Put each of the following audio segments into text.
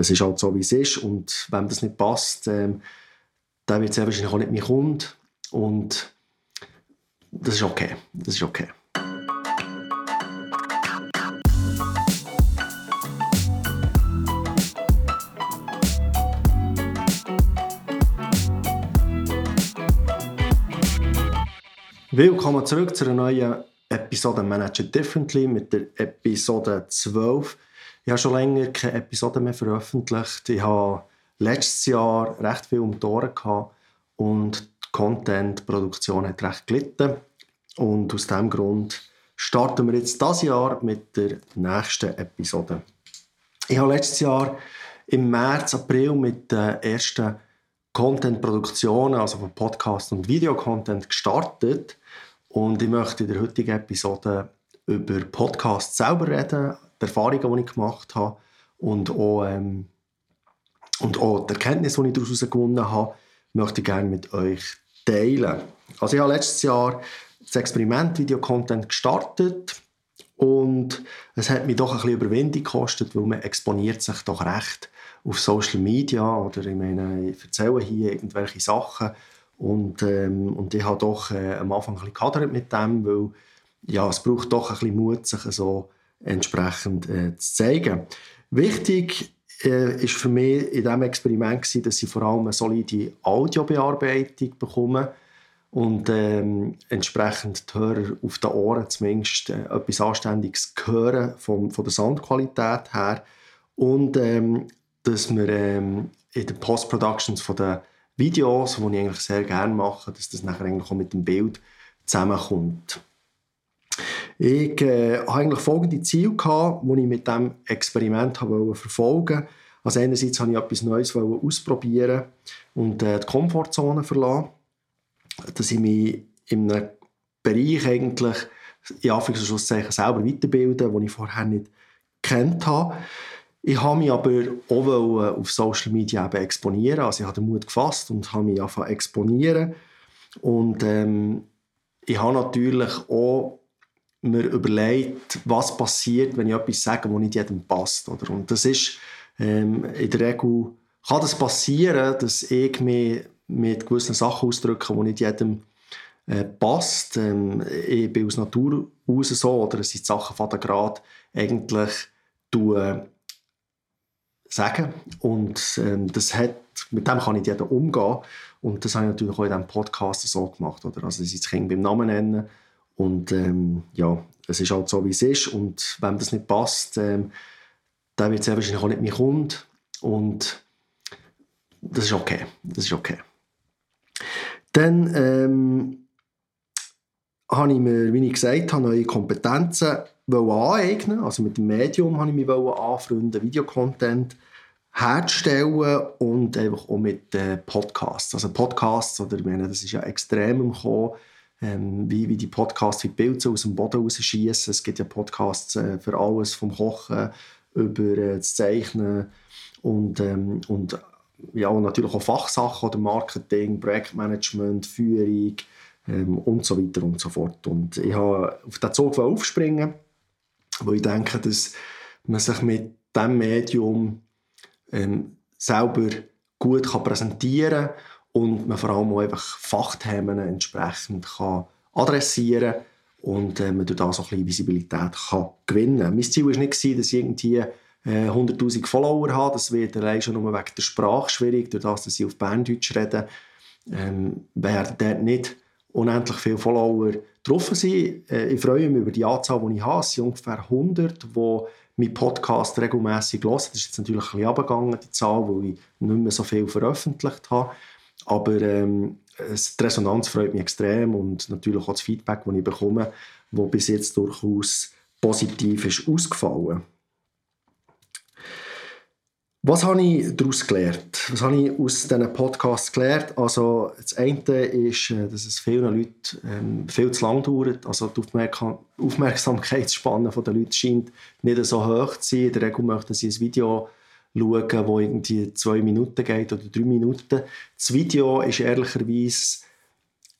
es ist halt so, wie es ist. Und wenn das nicht passt, ähm, dann wird es wahrscheinlich auch nicht mein Kunde. Und das ist okay. Das ist okay. Willkommen zurück zu einer neuen Episode Manager Differently mit der Episode 12. Ich habe schon länger keine Episode mehr veröffentlicht. Ich habe letztes Jahr recht viel um die gehabt und die Content-Produktion hat recht gelitten. Und aus diesem Grund starten wir jetzt das Jahr mit der nächsten Episode. Ich habe letztes Jahr im März, April mit den ersten Content-Produktionen, also von Podcast und Videocontent gestartet. Und ich möchte in der heutigen Episode über Podcasts selber reden, die Erfahrungen, die ich gemacht habe und auch, ähm, und auch die Erkenntnisse, die ich daraus gewonnen habe, möchte ich gerne mit euch teilen. Also ich habe letztes Jahr das Experiment Video-Content gestartet und es hat mich doch ein bisschen Überwindung gekostet, weil man exponiert sich doch recht auf Social Media oder ich meine, ich erzähle hier irgendwelche Sachen und, ähm, und ich habe doch äh, am Anfang ein bisschen mit dem, weil ja, es braucht doch ein bisschen Mut, sich so entsprechend äh, zu zeigen. Wichtig äh, ist für mich in diesem Experiment gewesen, dass ich vor allem eine solide Audiobearbeitung bekomme und ähm, entsprechend die Hörer auf den Ohren zumindest äh, etwas Anständiges hören vom, von der Soundqualität her und ähm, dass wir ähm, in den Post-Productions von den Videos, die ich eigentlich sehr gerne mache, dass das nachher eigentlich auch mit dem Bild zusammenkommt. Ich äh, hatte eigentlich folgende Ziele, gehabt, die ich mit diesem Experiment habe verfolgen wollte. Also einerseits wollte ich etwas Neues ausprobieren und äh, die Komfortzone verlassen, dass ich mich in einem Bereich eigentlich in Anführungszeichen selber weiterbilden, den ich vorher nicht kennt habe. Ich habe mich aber auch auf Social Media eben exponieren. Also ich habe den Mut gefasst und habe mich angefangen exponieren. Und ähm, ich habe natürlich auch mir überlegt, was passiert, wenn ich etwas sage, das nicht jedem passt. Oder? Und das ist ähm, in der Regel kann das passieren, dass ich mich mit gewissen Sachen ausdrücke, die nicht jedem äh, passt. Ähm, ich bin aus Natur aus so, oder es sind Sachen von der Grad eigentlich tue, sagen. Und ähm, das hat, mit dem kann nicht jeder umgehen. Und das habe ich natürlich auch in diesem Podcast so gemacht. Oder? Also, dass ich das Kind beim Namen nennen. Und ähm, ja, es ist halt so, wie es ist. Und wenn das nicht passt, ähm, dann wird es wahrscheinlich auch nicht mein Kunde. Und das ist okay. Das ist okay. Dann ähm, habe ich mir, wie ich gesagt habe, neue Kompetenzen aneignen Also mit dem Medium habe ich mich anfreunden, Videocontent herzustellen und einfach auch mit äh, Podcasts. Also Podcasts, oder ich meine, das ist ja extrem im Kommen, ähm, wie, wie die Podcasts wie Pilze aus dem Boden rausschießen. Es gibt ja Podcasts äh, für alles, vom Kochen über äh, das Zeichnen und, ähm, und ja, natürlich auch Fachsachen oder Marketing, Projektmanagement, Führung ähm, und so weiter und so fort. Und ich habe auf den Zug aufspringen weil ich denke, dass man sich mit diesem Medium ähm, selber gut kann präsentieren kann und man vor allem auch einfach Fachthemen entsprechend kann adressieren kann und äh, man durch das auch ein Visibilität kann gewinnen kann. Mein Ziel war nicht, dass ich irgendwie äh, 100'000 Follower habe. Das wird allein schon nur wegen der Sprache schwierig, durch das, dass ich auf Berndeutsch rede. Ähm, werden dort nicht unendlich viele Follower drauf sind. Äh, ich freue mich über die Anzahl, die ich habe. Es sind ungefähr 100, die meinen Podcast regelmäßig hören. Das ist jetzt natürlich ein bisschen abgegangen, die Zahl, weil ich nicht mehr so viel veröffentlicht habe. Aber ähm, die Resonanz freut mich extrem und natürlich auch das Feedback, das ich bekomme, das bis jetzt durchaus positiv ist ausgefallen. Was habe ich daraus gelernt? Was habe ich aus diesen Podcasts gelernt? Also das eine ist, äh, dass es vielen Leuten ähm, viel zu lang dauert. Also die Aufmerksamkeitsspanne der Leute scheint nicht so hoch zu sein. In der Regel möchten sie ein Video schauen, das irgendwie zwei Minuten geht oder drei Minuten. Das Video ist ehrlicherweise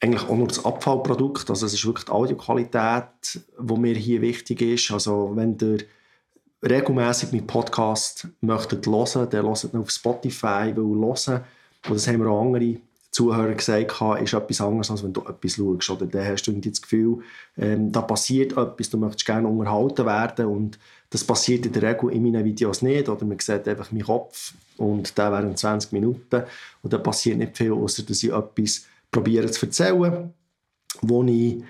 eigentlich auch nur das Abfallprodukt. Also es ist wirklich die Audioqualität, die mir hier wichtig ist. Also wenn der regelmäßig meinen Podcast möchtet hören, dann hört ihn auf Spotify, weil hören, und das haben wir auch andere Zuhörer gesagt, ist etwas anderes, als wenn du etwas schaust. Oder dann hast du irgendwie das Gefühl, ähm, da passiert etwas, du möchtest gerne unterhalten werden und das passiert in der Regel in meinen Videos nicht. Oder man sieht einfach meinen Kopf und der während 20 Minuten und da passiert nicht viel, außer dass ich etwas probiere zu erzählen, wo ich,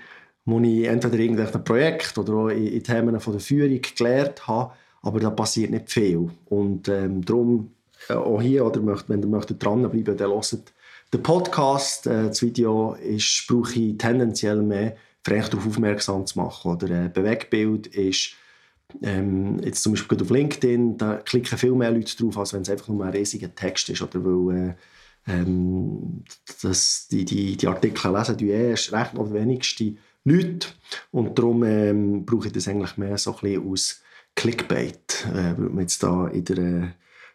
wo ich entweder irgendein Projekt oder auch in, in Themen von der Führung gelernt habe, aber da passiert nicht viel. Und ähm, darum äh, auch hier, oder wenn ihr möchtet dranbleiben, dann hört den Podcast. Äh, das Video ist, brauche ich tendenziell mehr, vielleicht darauf aufmerksam zu machen. Oder ein äh, Bewegbild ist ähm, jetzt zum Beispiel auf LinkedIn, da klicken viel mehr Leute drauf, als wenn es einfach nur ein riesiger Text ist. Oder weil, äh, ähm, das, die, die, die Artikel lesen die erst recht oder wenigste Leute. Und darum ähm, brauche ich das eigentlich mehr so ein bisschen aus Clickbait, äh, würde man jetzt da in der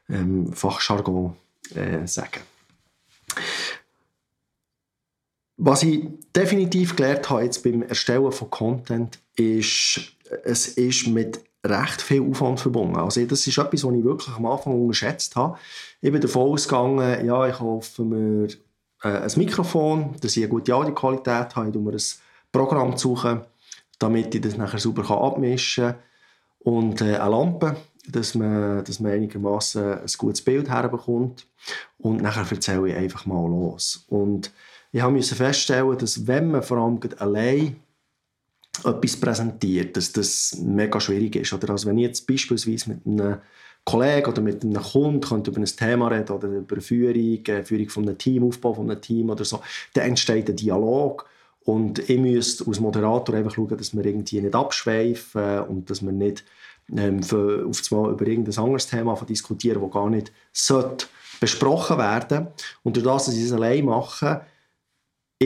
ähm, Fachjargon äh, sagen. Was ich definitiv gelernt habe jetzt beim Erstellen von Content, ist, es ist mit recht viel Aufwand verbunden. Also das ist etwas, was ich wirklich am Anfang unterschätzt habe. Ich bin davon ausgegangen, ja, ich kaufe mir äh, ein Mikrofon, dass ich eine gute Audioqualität habe, ich mir ein Programm suchen, damit ich das nachher sauber abmischen kann und äh, eine Lampe, dass man, dass man einigermaßen ein gutes Bild herbekommt und nachher erzähle ich einfach mal los. Und ich musste feststellen, dass wenn man vor allem allein etwas präsentiert, dass das mega schwierig ist. Oder also wenn ich jetzt beispielsweise mit einem Kollegen oder mit einem Kunden über ein Thema reden oder über Führung, äh, Führung von einem Team, Aufbau von einem Team oder so, dann entsteht ein Dialog und ich müsste als Moderator einfach schauen, dass wir irgendwie nicht abschweifen und dass wir nicht ähm, für, auf einmal über irgendein anderes Thema diskutieren, das gar nicht besprochen werden. Und durch das, dass ich es allein mache,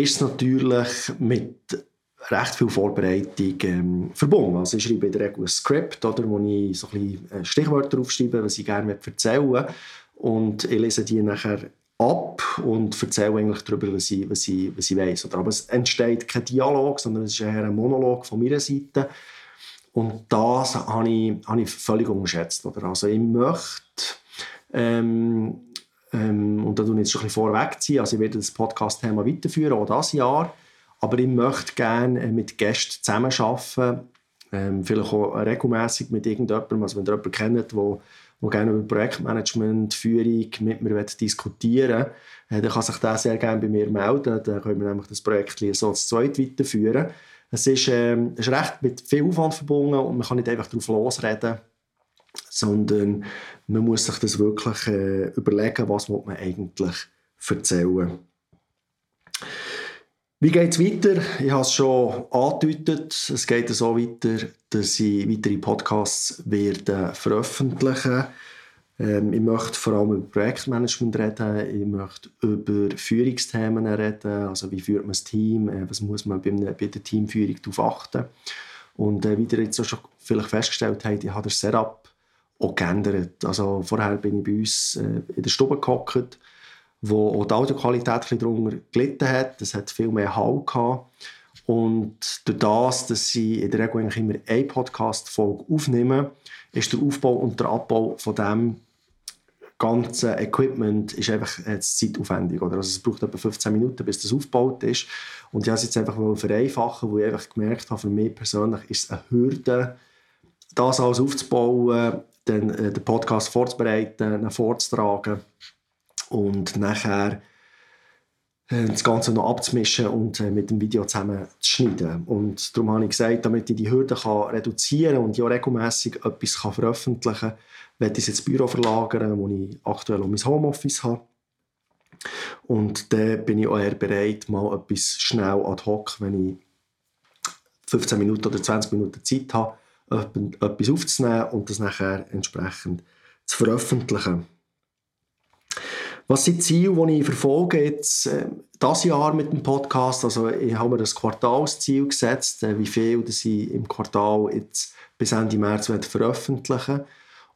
ist es natürlich mit recht viel Vorbereitung ähm, verbunden. Also ich schreibe in der Regel ein Skript, oder, wo ich so ein bisschen äh, Stichwörter aufschreibe, was ich gerne erzählen. Und ich lese die nachher ab und erzähle eigentlich darüber, was ich, was ich, was ich weiss. Aber es entsteht kein Dialog, sondern es ist eher ein Monolog von meiner Seite. Und das habe ich, habe ich völlig unterschätzt. Oder? Also ich möchte, ähm, ähm, und da tue ich jetzt schon ein bisschen vorwegziehen, also ich werde das Podcast-Thema weiterführen, auch dieses Jahr, aber ich möchte gerne äh, mit Gästen zusammenarbeiten, ähm, vielleicht auch regelmäßig mit irgendjemandem, also wenn ihr jemanden kennt, der der gerne über Projektmanagement, Führung mit mir diskutieren will, äh, dann kann sich der sehr gerne bei mir melden. Dann können wir nämlich das Projekt so als zweit weiterführen. Es ist, äh, ist recht mit viel Aufwand verbunden und man kann nicht einfach darauf losreden, sondern man muss sich das wirklich äh, überlegen, was man eigentlich erzählen. Wie geht es weiter? Ich habe es schon angedeutet. Es geht so weiter, dass ich weitere Podcasts werde veröffentlichen ähm, Ich möchte vor allem über Projektmanagement reden. Ich möchte über Führungsthemen reden. Also wie führt man das Team? Äh, was muss man bei, einer, bei der Teamführung darauf achten? Und äh, wie ihr jetzt auch schon vielleicht festgestellt habt, ich habe das Setup auch geändert. Also vorher bin ich bei uns äh, in der Stube gehockt wo auch die Audioqualität ein darunter gelitten hat. Es hat viel mehr Hall gehabt. Und durch das, dass sie in der Regel immer eine Podcast-Folge aufnehmen, ist der Aufbau und der Abbau von dem ganzen Equipment ist einfach jetzt zeitaufwendig. Oder? Also es braucht etwa 15 Minuten, bis das aufgebaut ist. Und ich habe es jetzt einfach vereinfachen, weil ich einfach gemerkt habe, für mich persönlich ist es eine Hürde, das alles aufzubauen, dann äh, den Podcast vorzubereiten, ihn vorzutragen und nachher äh, das Ganze noch abzumischen und äh, mit dem Video zusammen zu schneiden. Und darum habe ich gesagt, damit ich die Hürden kann reduzieren kann und ja regelmässig etwas kann veröffentlichen kann, werde ich es ins Büro verlagern, wo ich aktuell auch mein Homeoffice habe. Und dann bin ich auch eher bereit, mal etwas schnell ad hoc, wenn ich 15 Minuten oder 20 Minuten Zeit habe, etwas aufzunehmen und das nachher entsprechend zu veröffentlichen. Was sind die Ziele, die ich verfolge jetzt äh, das Jahr mit dem Podcast? Also ich habe mir das Quartalsziel gesetzt, äh, wie viel das ich im Quartal jetzt bis Ende März veröffentlichen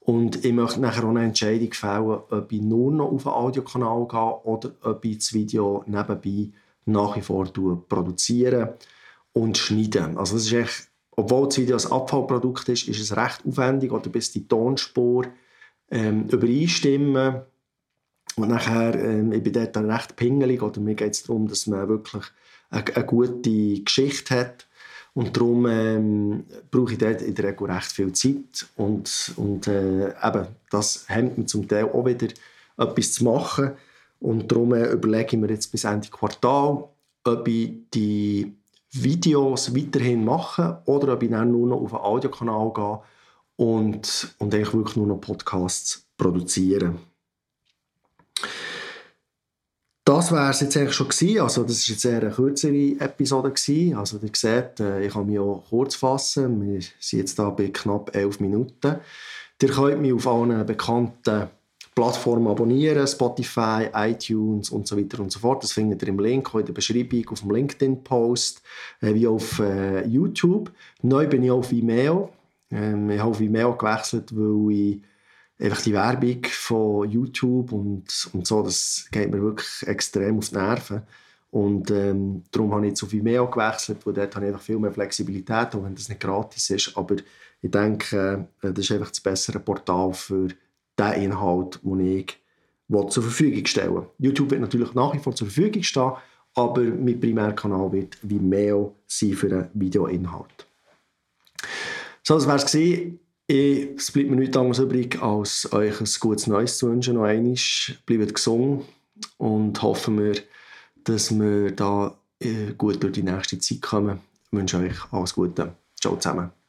und ich möchte nachher auch eine Entscheidung fällen, ob ich nur noch auf einen Audiokanal gehe oder ob ich das Video nebenbei nach wie vor produziere und schneide. Also das ist echt obwohl das Video ein Abfallprodukt ist, ist es recht aufwendig, oder bis die Tonspur ähm, übereinstimmen. Und nachher, ähm, ich bin dort dann recht pingelig, oder mir geht es darum, dass man wirklich eine, eine gute Geschichte hat. Und darum ähm, brauche ich dort in der Regel recht viel Zeit. Und, und äh, eben, das hemmt mir zum Teil auch wieder, etwas zu machen. Und darum äh, überlege ich mir jetzt bis Ende Quartal, ob ich die Videos weiterhin mache oder ob ich dann nur noch auf einen Audiokanal gehe und, und eigentlich wirklich nur noch Podcasts produziere. Das wäre es jetzt eigentlich schon gewesen. Also das ist jetzt eher eine kürzere Episode gewesen. Also ihr seht, äh, ich kann mich auch kurz fassen. Wir sind jetzt da bei knapp elf Minuten. Ihr könnt mich auf allen bekannten Plattformen abonnieren, Spotify, iTunes und so weiter und so fort. Das findet ihr im Link, in der Beschreibung, auf dem LinkedIn-Post, äh, wie auf äh, YouTube. Neu bin ich auf Vimeo. Ähm, ich habe auf Vimeo gewechselt, weil ich einfach die Werbung von YouTube und, und so, das geht mir wirklich extrem auf die Nerven. Und ähm, darum habe ich zu Vimeo gewechselt, wo dort habe ich einfach viel mehr Flexibilität, auch wenn das nicht gratis ist. Aber ich denke, äh, das ist einfach das bessere Portal für den Inhalt, den ich zur Verfügung stellen YouTube wird natürlich nach wie vor zur Verfügung stehen, aber mein Primärkanal wird Vimeo sein für den Videoinhalt. So, das war es es bleibt mir nichts anderes übrig, als euch ein gutes Neues zu wünschen. Noch einmal. Bleibt gesund und hoffen wir, dass wir da äh, gut durch die nächste Zeit kommen. Ich wünsche euch alles Gute. Ciao zusammen.